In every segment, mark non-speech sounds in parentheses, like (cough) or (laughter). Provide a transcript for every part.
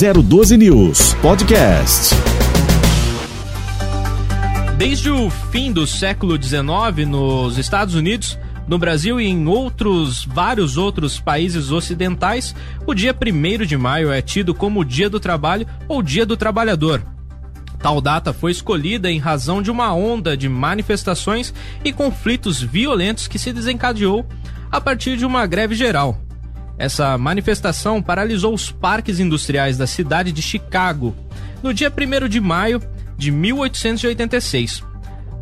012 News Podcast. Desde o fim do século XIX, nos Estados Unidos, no Brasil e em outros vários outros países ocidentais, o dia 1 de maio é tido como o Dia do Trabalho ou Dia do Trabalhador. Tal data foi escolhida em razão de uma onda de manifestações e conflitos violentos que se desencadeou a partir de uma greve geral. Essa manifestação paralisou os parques industriais da cidade de Chicago no dia 1 de maio de 1886.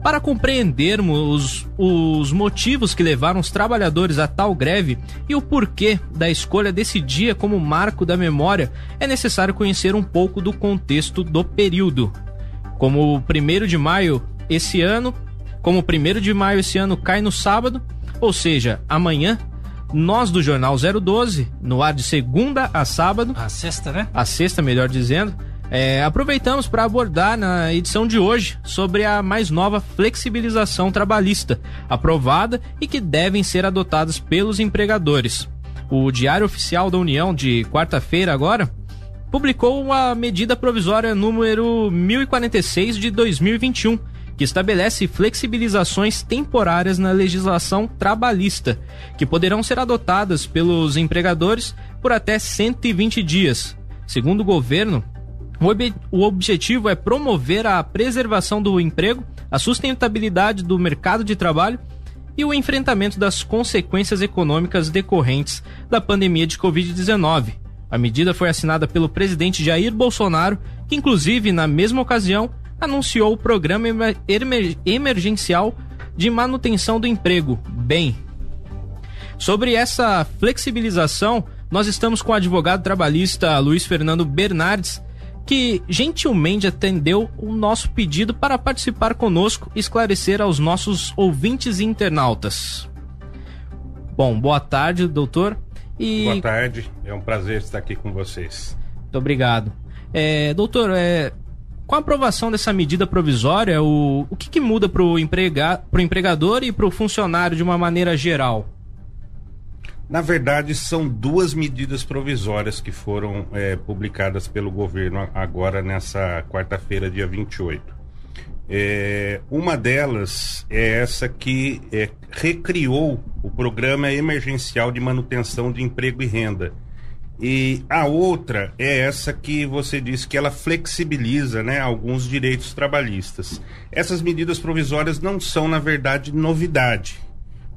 Para compreendermos os, os motivos que levaram os trabalhadores a tal greve e o porquê da escolha desse dia como marco da memória, é necessário conhecer um pouco do contexto do período. Como o 1 de maio esse ano, como o 1 de maio esse ano cai no sábado, ou seja, amanhã, nós do Jornal 012, no ar de segunda a sábado. A sexta, né? A sexta, melhor dizendo. É, aproveitamos para abordar na edição de hoje sobre a mais nova flexibilização trabalhista, aprovada e que devem ser adotadas pelos empregadores. O Diário Oficial da União, de quarta-feira agora, publicou a medida provisória número 1046 de 2021 que estabelece flexibilizações temporárias na legislação trabalhista, que poderão ser adotadas pelos empregadores por até 120 dias. Segundo o governo, o objetivo é promover a preservação do emprego, a sustentabilidade do mercado de trabalho e o enfrentamento das consequências econômicas decorrentes da pandemia de Covid-19. A medida foi assinada pelo presidente Jair Bolsonaro, que, inclusive, na mesma ocasião, anunciou o Programa Emergencial de Manutenção do Emprego, BEM. Sobre essa flexibilização, nós estamos com o advogado trabalhista Luiz Fernando Bernardes, que gentilmente atendeu o nosso pedido para participar conosco e esclarecer aos nossos ouvintes e internautas. Bom, boa tarde, doutor. E... Boa tarde, é um prazer estar aqui com vocês. Muito obrigado. É, doutor, é, com a aprovação dessa medida provisória, o, o que, que muda para o emprega, empregador e para o funcionário de uma maneira geral? Na verdade, são duas medidas provisórias que foram é, publicadas pelo governo agora nessa quarta-feira, dia 28. É, uma delas é essa que é, recriou o Programa Emergencial de Manutenção de Emprego e Renda, e a outra é essa que você disse que ela flexibiliza né, alguns direitos trabalhistas. Essas medidas provisórias não são, na verdade, novidade,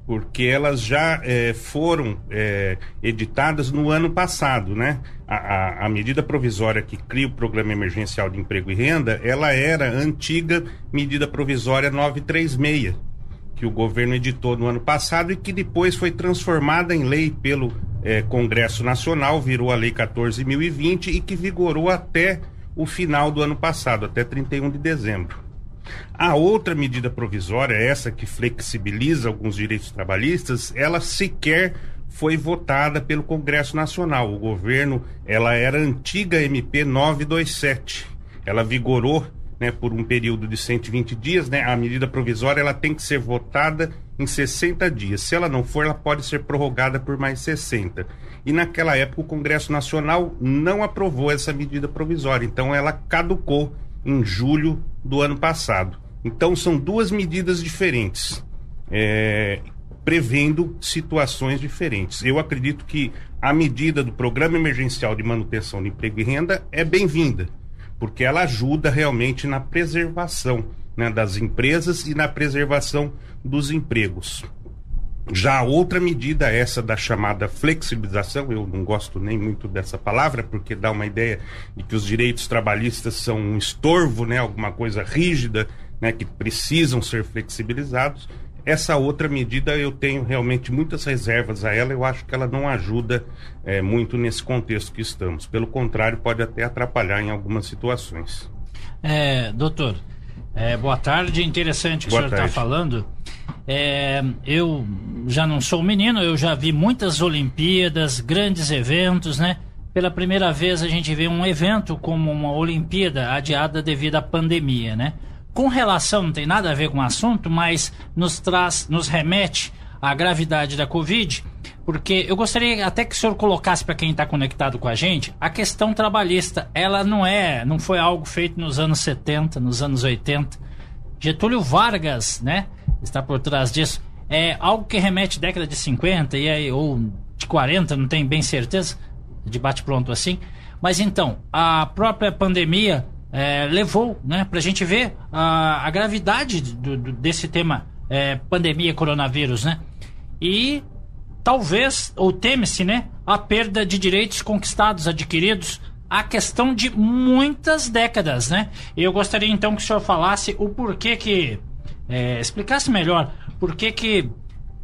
porque elas já é, foram é, editadas no ano passado. Né? A, a, a, medida provisória que cria o Programa Emergencial de Emprego e Renda, ela era a antiga medida provisória 936 que o governo editou no ano passado e que depois foi transformada em lei pelo eh, Congresso Nacional, virou a Lei 14.020 e que vigorou até o final do ano passado, até 31 de dezembro. A outra medida provisória, essa que flexibiliza alguns direitos trabalhistas, ela sequer foi votada pelo Congresso Nacional. O governo, ela era antiga MP 927. Ela vigorou né, por um período de 120 dias, né, a medida provisória ela tem que ser votada em 60 dias. Se ela não for, ela pode ser prorrogada por mais 60. E naquela época o Congresso Nacional não aprovou essa medida provisória, então ela caducou em julho do ano passado. Então são duas medidas diferentes, é, prevendo situações diferentes. Eu acredito que a medida do Programa Emergencial de Manutenção de Emprego e Renda é bem-vinda porque ela ajuda realmente na preservação né, das empresas e na preservação dos empregos. Já outra medida, essa da chamada flexibilização, eu não gosto nem muito dessa palavra, porque dá uma ideia de que os direitos trabalhistas são um estorvo, né, alguma coisa rígida, né, que precisam ser flexibilizados. Essa outra medida eu tenho realmente muitas reservas a ela, eu acho que ela não ajuda é, muito nesse contexto que estamos. Pelo contrário, pode até atrapalhar em algumas situações. É, doutor, é, boa tarde, interessante o que o senhor está falando. É, eu já não sou menino, eu já vi muitas Olimpíadas, grandes eventos, né? Pela primeira vez a gente vê um evento como uma Olimpíada adiada devido à pandemia, né? Com relação, não tem nada a ver com o assunto, mas nos traz, nos remete a gravidade da Covid, porque eu gostaria até que o senhor colocasse para quem está conectado com a gente a questão trabalhista. Ela não é, não foi algo feito nos anos 70, nos anos 80. Getúlio Vargas, né, está por trás disso. É algo que remete à década de 50 e aí, ou de 40, não tenho bem certeza, de bate pronto assim. Mas então, a própria pandemia é, levou né, para a gente ver a, a gravidade do, do, desse tema é, pandemia coronavírus, né? E talvez, ou teme-se, né, a perda de direitos conquistados, adquiridos, a questão de muitas décadas, né? Eu gostaria então que o senhor falasse o porquê que, é, explicasse melhor, por que que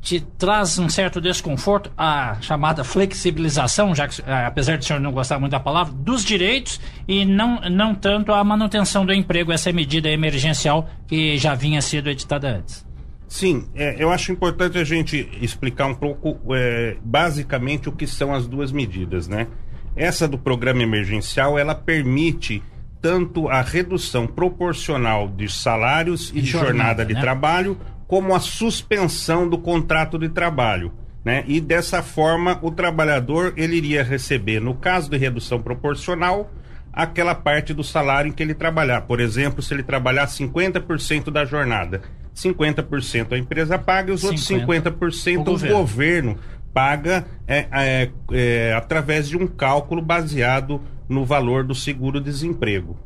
te traz um certo desconforto a chamada flexibilização, já que é, apesar de o senhor não gostar muito da palavra, dos direitos e não, não tanto a manutenção do emprego, essa medida emergencial que já vinha sido editada antes. Sim, é, eu acho importante a gente explicar um pouco, é, basicamente, o que são as duas medidas, né? Essa do programa emergencial, ela permite tanto a redução proporcional de salários e, de jornada, jornada de né? trabalho, como a suspensão do contrato de trabalho. Né? E dessa forma o trabalhador ele iria receber, no caso de redução proporcional, aquela parte do salário em que ele trabalhar. Por exemplo, se ele trabalhar 50% da jornada, 50% a empresa paga e os 50 outros 50% o, governo. governo paga é, é, é, através de um cálculo baseado no valor do seguro-desemprego.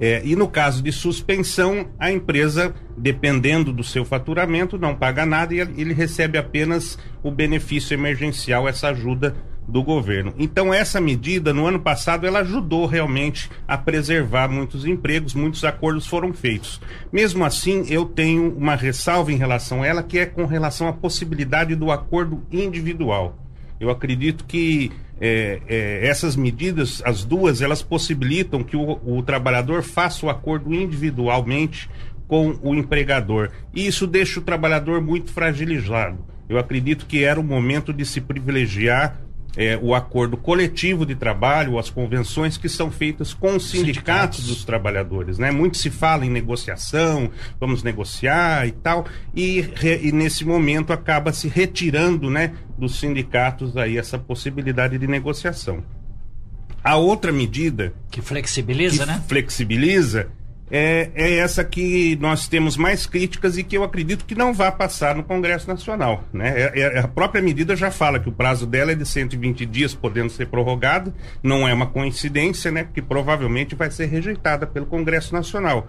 É, e no caso de suspensão, a empresa, dependendo do seu faturamento, não paga nada e ele recebe apenas o benefício emergencial, essa ajuda do governo. Então essa medida no ano passado ela ajudou realmente a preservar muitos empregos, muitos acordos foram feitos. Mesmo assim, eu tenho uma ressalva em relação a ela que é com relação à possibilidade do acordo individual. Eu acredito que é, é, essas medidas, as duas, elas possibilitam que o, o trabalhador faça o acordo individualmente com o empregador. E isso deixa o trabalhador muito fragilizado. Eu acredito que era o momento de se privilegiar é, o acordo coletivo de trabalho, as convenções que são feitas com os sindicatos, sindicatos, dos trabalhadores. Né? Muito se fala em negociação, vamos negociar e tal, e, re, e nesse momento acaba se retirando né, dos sindicatos aí essa possibilidade de negociação. A outra medida. Que flexibiliza, que né? Flexibiliza é, é essa que nós temos mais críticas e que eu acredito que não vai passar no Congresso Nacional. Né? É, é, a própria medida já fala que o prazo dela é de 120 dias, podendo ser prorrogado. Não é uma coincidência, né? Porque provavelmente vai ser rejeitada pelo Congresso Nacional.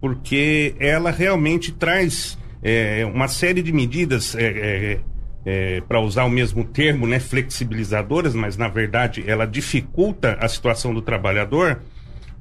Porque ela realmente traz é, uma série de medidas. É, é, é, para usar o mesmo termo, né, flexibilizadoras, mas na verdade ela dificulta a situação do trabalhador,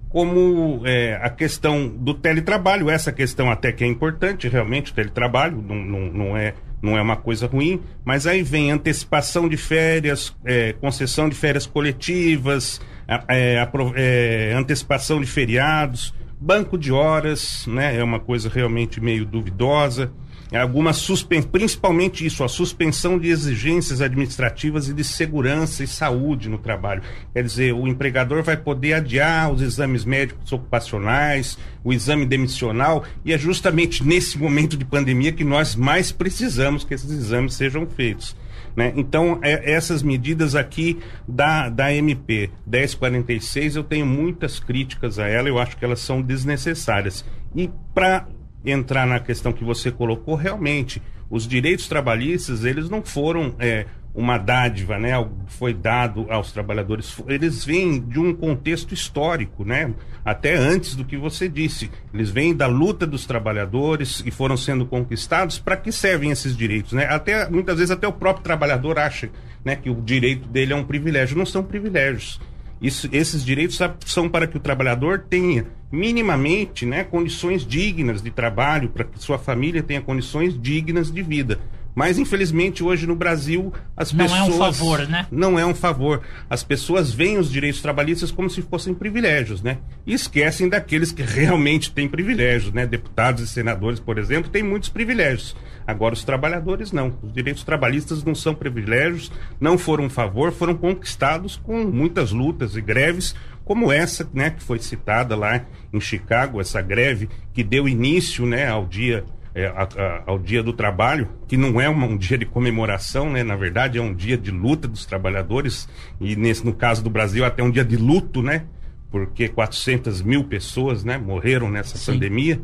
como é, a questão do teletrabalho, essa questão até que é importante, realmente, o teletrabalho não, não, não, é, não é uma coisa ruim, mas aí vem antecipação de férias, é, concessão de férias coletivas, é, é, antecipação de feriados, banco de horas, né, é uma coisa realmente meio duvidosa alguma suspensão, principalmente isso, a suspensão de exigências administrativas e de segurança e saúde no trabalho. Quer dizer, o empregador vai poder adiar os exames médicos ocupacionais, o exame demissional, e é justamente nesse momento de pandemia que nós mais precisamos que esses exames sejam feitos. Né? Então, é, essas medidas aqui da, da MP 1046, eu tenho muitas críticas a ela, eu acho que elas são desnecessárias. E para entrar na questão que você colocou, realmente, os direitos trabalhistas, eles não foram é, uma dádiva, né? Foi dado aos trabalhadores. Eles vêm de um contexto histórico, né? Até antes do que você disse. Eles vêm da luta dos trabalhadores e foram sendo conquistados. Para que servem esses direitos, né? Até muitas vezes até o próprio trabalhador acha, né, que o direito dele é um privilégio. Não são privilégios. Isso, esses direitos são para que o trabalhador tenha minimamente né, condições dignas de trabalho, para que sua família tenha condições dignas de vida. Mas, infelizmente, hoje no Brasil, as não pessoas. Não é um favor, né? Não é um favor. As pessoas veem os direitos trabalhistas como se fossem privilégios, né? E esquecem daqueles que (laughs) realmente têm privilégios, né? Deputados e senadores, por exemplo, têm muitos privilégios. Agora, os trabalhadores não. Os direitos trabalhistas não são privilégios, não foram um favor, foram conquistados com muitas lutas e greves, como essa, né, que foi citada lá em Chicago, essa greve que deu início, né, ao dia é, a, a, ao Dia do Trabalho, que não é uma, um dia de comemoração, né? Na verdade, é um dia de luta dos trabalhadores e nesse no caso do Brasil até um dia de luto, né? Porque 400 mil pessoas, né? Morreram nessa Sim. pandemia.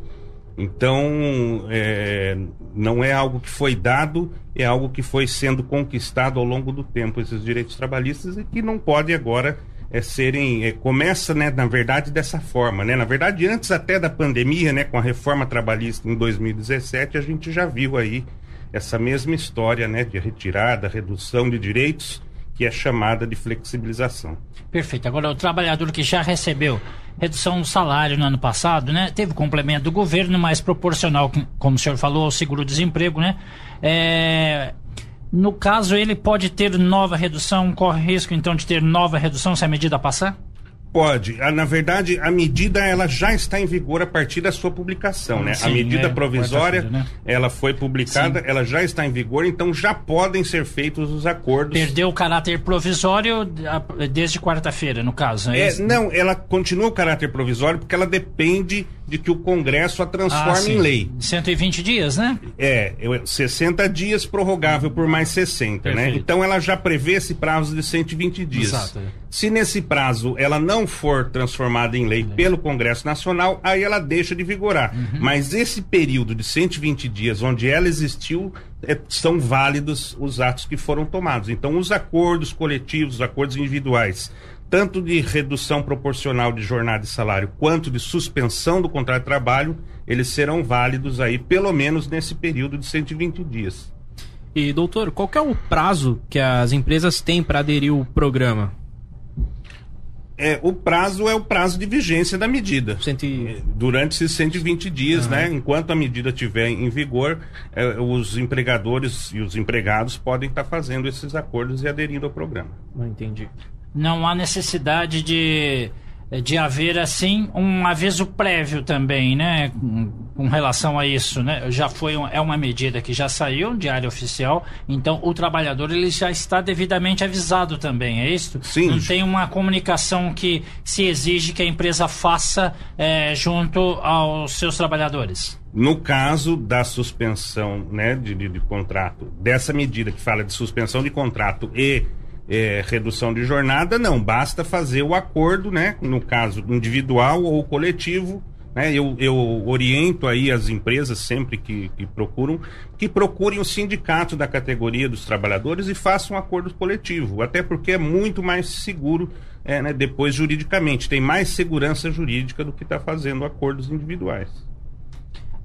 Então, é, não é algo que foi dado, é algo que foi sendo conquistado ao longo do tempo, esses direitos trabalhistas, e que não pode agora é, serem. É, começa, né, na verdade, dessa forma. Né? Na verdade, antes até da pandemia, né, com a reforma trabalhista em 2017, a gente já viu aí essa mesma história né, de retirada, redução de direitos que é chamada de flexibilização. Perfeito. Agora, o trabalhador que já recebeu redução do salário no ano passado, né? Teve complemento do governo, mais proporcional, como o senhor falou, ao seguro-desemprego, né? É, no caso, ele pode ter nova redução, corre risco então de ter nova redução se a medida passar? Pode. Ah, na verdade, a medida ela já está em vigor a partir da sua publicação, né? Sim, a medida é, provisória, né? ela foi publicada, Sim. ela já está em vigor, então já podem ser feitos os acordos. Perdeu o caráter provisório desde quarta-feira, no caso, é, é Não, ela continua o caráter provisório porque ela depende de que o Congresso a transforme ah, em lei. 120 dias, né? É, 60 dias prorrogável por mais 60, né? Perfeito. né? Então ela já prevê esse prazo de 120 dias. Exato. Se nesse prazo ela não for transformada em lei pelo Congresso Nacional, aí ela deixa de vigorar. Uhum. Mas esse período de 120 dias onde ela existiu, é, são válidos os atos que foram tomados. Então os acordos coletivos, os acordos individuais tanto de redução proporcional de jornada e salário quanto de suspensão do contrato de trabalho, eles serão válidos aí pelo menos nesse período de 120 dias. E doutor, qual é o prazo que as empresas têm para aderir ao programa? É, o prazo é o prazo de vigência da medida. Centi... Durante esses 120 dias, uhum. né? Enquanto a medida estiver em vigor, é, os empregadores e os empregados podem estar tá fazendo esses acordos e aderindo ao programa. Não entendi não há necessidade de, de haver assim um aviso prévio também, né, com, com relação a isso, né? Já foi é uma medida que já saiu de área oficial, então o trabalhador ele já está devidamente avisado também, é isso? Sim. Não tem uma comunicação que se exige que a empresa faça é, junto aos seus trabalhadores. No caso da suspensão, né, de, de, de contrato, dessa medida que fala de suspensão de contrato e é, redução de jornada, não. Basta fazer o acordo, né? No caso individual ou coletivo. Né? Eu, eu oriento aí as empresas sempre que, que procuram que procurem o sindicato da categoria dos trabalhadores e façam um acordo coletivo, até porque é muito mais seguro é, né, depois juridicamente, tem mais segurança jurídica do que está fazendo acordos individuais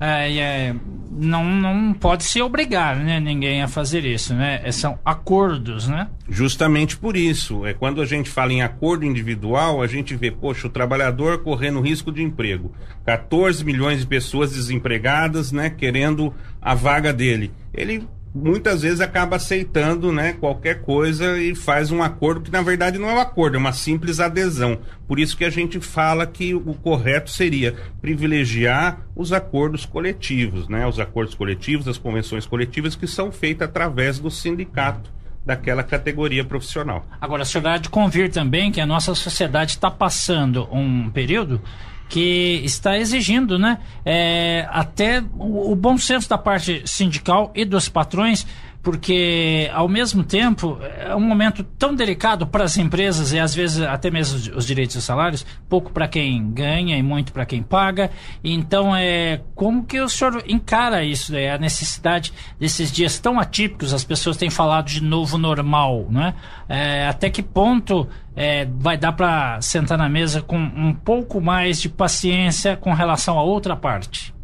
é, é, não, não pode se obrigar né, ninguém a fazer isso, né? É, são acordos, né? Justamente por isso. É quando a gente fala em acordo individual, a gente vê, poxa, o trabalhador correndo risco de emprego. 14 milhões de pessoas desempregadas, né, querendo a vaga dele. Ele muitas vezes acaba aceitando né, qualquer coisa e faz um acordo que na verdade não é um acordo, é uma simples adesão. Por isso que a gente fala que o correto seria privilegiar os acordos coletivos, né? Os acordos coletivos, as convenções coletivas que são feitas através do sindicato daquela categoria profissional. Agora, a senhora de convir também que a nossa sociedade está passando um período que está exigindo né, é, até o, o bom senso da parte sindical e dos patrões porque ao mesmo tempo é um momento tão delicado para as empresas e às vezes até mesmo os direitos e salários, pouco para quem ganha e muito para quem paga. Então é como que o senhor encara isso, né? a necessidade desses dias tão atípicos, as pessoas têm falado de novo normal, né? É, até que ponto é, vai dar para sentar na mesa com um pouco mais de paciência com relação a outra parte?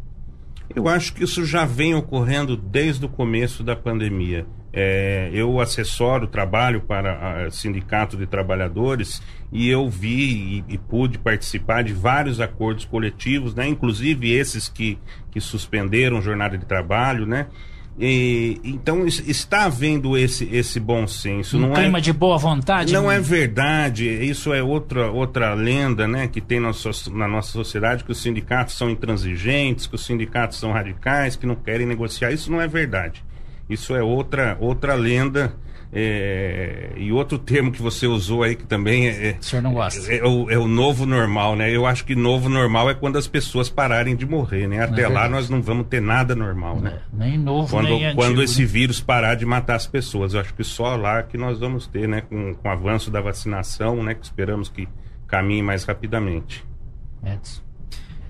Eu acho que isso já vem ocorrendo desde o começo da pandemia. É, eu assessoro, trabalho para o Sindicato de Trabalhadores e eu vi e, e, pude participar de vários acordos coletivos, né? inclusive esses que, que suspenderam jornada de trabalho, né? E, então está havendo esse, esse bom senso. Um não é clima é, de boa vontade? Não é verdade. Isso é outra, outra lenda né, que tem na, na nossa sociedade, que os sindicatos são intransigentes, que os sindicatos são radicais, que não querem negociar. Isso não é verdade. Isso é outra, outra lenda é, e outro termo que você usou aí que também é. é o senhor não gosta? É, é, o, é, o, novo normal, né? Eu acho que novo normal é quando as pessoas pararem de morrer, né? Até é lá nós não vamos ter nada normal, né? Nem novo, quando, nem Quando antigo, esse né? vírus parar de matar as pessoas. Eu acho que só lá que nós vamos ter, né? Com, com o avanço da vacinação, né? Que esperamos que caminhe mais rapidamente. Edson.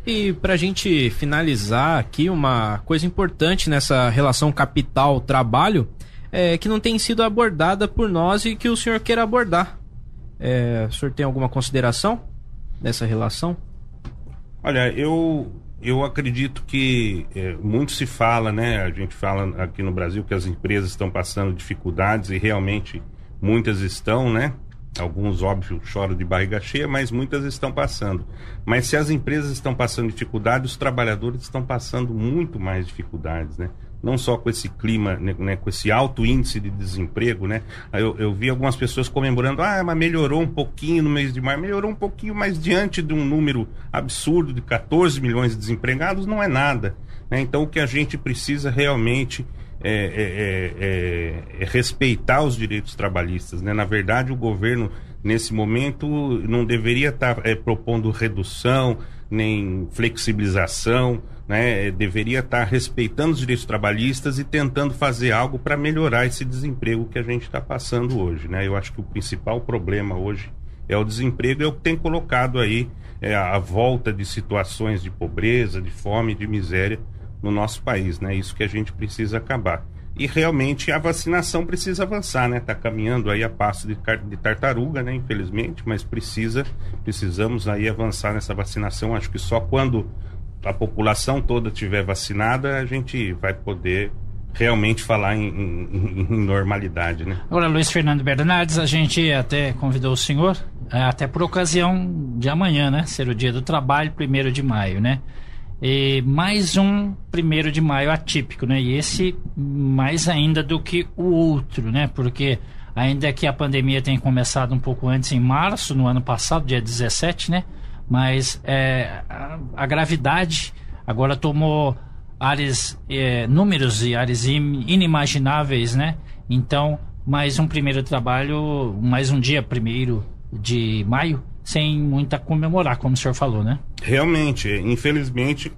E para a gente finalizar aqui, uma coisa importante nessa relação capital-trabalho é, que não tem sido abordada por nós e que o senhor queira abordar. É, o senhor tem alguma consideração dessa relação? Olha, eu, eu acredito que é, muito se fala, né? A gente fala aqui no Brasil que as empresas estão passando dificuldades e realmente muitas estão, né? Alguns, óbvio, choram de barriga cheia, mas muitas estão passando. Mas se as empresas estão passando dificuldade, os trabalhadores estão passando muito mais dificuldades, né? Não só com esse clima, né, né com esse alto índice de desemprego, né? Eu, eu, vi algumas pessoas comemorando, ah, mas melhorou um pouquinho no mês de maio, melhorou um pouquinho, mas diante de um número absurdo de 14 milhões de desempregados, não é nada. Né? Então, o que a gente precisa realmente é, é, é, é, respeitar os direitos trabalhistas. Né? Na verdade, o governo, nesse momento, não deveria estar tá, propondo redução, nem flexibilização, né? deveria estar tá respeitando os direitos trabalhistas e tentando fazer algo para melhorar esse desemprego que a gente está passando hoje. Né? Eu acho que o principal problema hoje é o desemprego, é o que tem colocado aí é, a volta de situações de pobreza, de fome, de miséria no nosso país, né? Isso que a gente precisa acabar. E realmente a vacinação precisa avançar, né? Está caminhando aí a passo de, de, tartaruga, né? Infelizmente, mas precisa, precisamos aí avançar nessa vacinação. Acho que só quando a população toda tiver vacinada a gente vai poder realmente falar em, em, em normalidade, né? Agora, Luiz Fernando Bernardes, a gente até convidou o senhor, é, até por ocasião de amanhã, né? Ser o dia do trabalho, primeiro de maio, né? E mais um primeiro de maio atípico, né? E esse mais ainda do que o outro, né? Porque ainda que a pandemia tenha começado um pouco antes, em março, no ano passado, dia 17, né? Mas é, a, a, gravidade agora tomou áreas, é, números e áreas inimagináveis, né? Então, mais um primeiro trabalho, mais um dia primeiro de maio, sem muita comemorar, como o senhor falou, né? Realmente, infelizmente,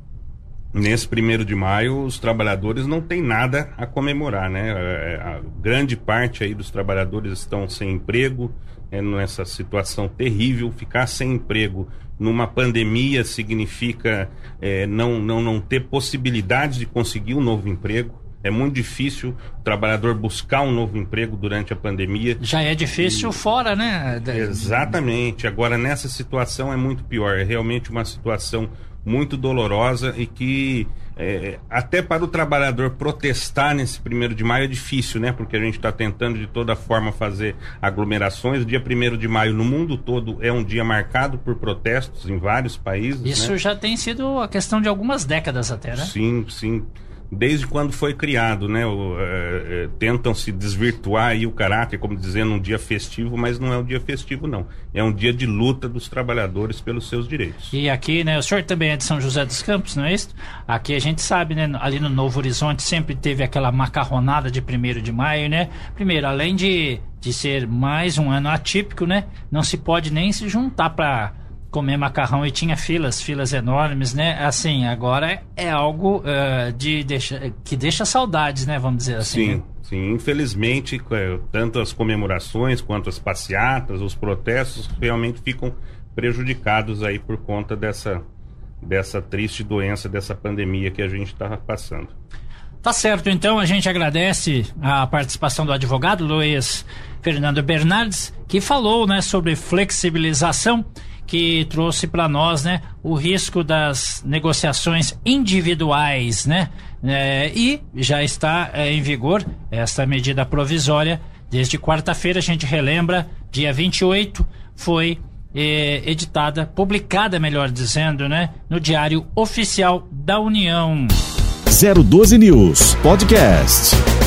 nesse primeiro de maio, os trabalhadores não têm nada a comemorar, né? A, é, a grande parte aí dos trabalhadores estão sem emprego, é, nessa situação terrível. Ficar sem emprego numa pandemia significa é, não, não, não ter possibilidade de conseguir um novo emprego. É muito difícil o trabalhador buscar um novo emprego durante a pandemia. Já é difícil e... fora, né? Exatamente. Agora, nessa situação é muito pior. É realmente uma situação muito dolorosa e que é, até para o trabalhador protestar nesse primeiro de maio é difícil, né? Porque a gente está tentando de toda forma fazer aglomerações. O dia primeiro de maio no mundo todo é um dia marcado por protestos em vários países. Isso né? já tem sido a questão de algumas décadas até, né? Sim, sim desde quando foi criado, né? O, é, é, tentam se desvirtuar aí o caráter, como dizendo um dia festivo, mas não é um dia festivo, não. É um dia de luta dos trabalhadores pelos seus direitos. E aqui, né? O senhor também é de São José dos Campos, não é isso? Aqui a gente sabe, né? Ali no Novo Horizonte sempre teve aquela macarronada de primeiro de maio, né? Primeiro, além de, de ser mais um ano atípico, né? Não se pode nem se juntar para comer macarrão e tinha filas, filas enormes, né? Assim, agora é algo uh, de deixa, que deixa saudades, né? Vamos dizer assim. Sim, né? sim. Infelizmente, é, tanto as comemorações quanto as passeatas, os protestos realmente ficam prejudicados aí por conta dessa, dessa triste doença, dessa pandemia que a gente está passando. Tá certo, então a gente agradece a participação do advogado Luiz Fernando Bernardes, que falou né, sobre flexibilização que trouxe para nós, né, o risco das negociações individuais, né, é, e já está é, em vigor esta medida provisória desde quarta-feira. A gente relembra, dia 28 foi é, editada, publicada, melhor dizendo, né, no Diário Oficial da União. 012 News Podcast.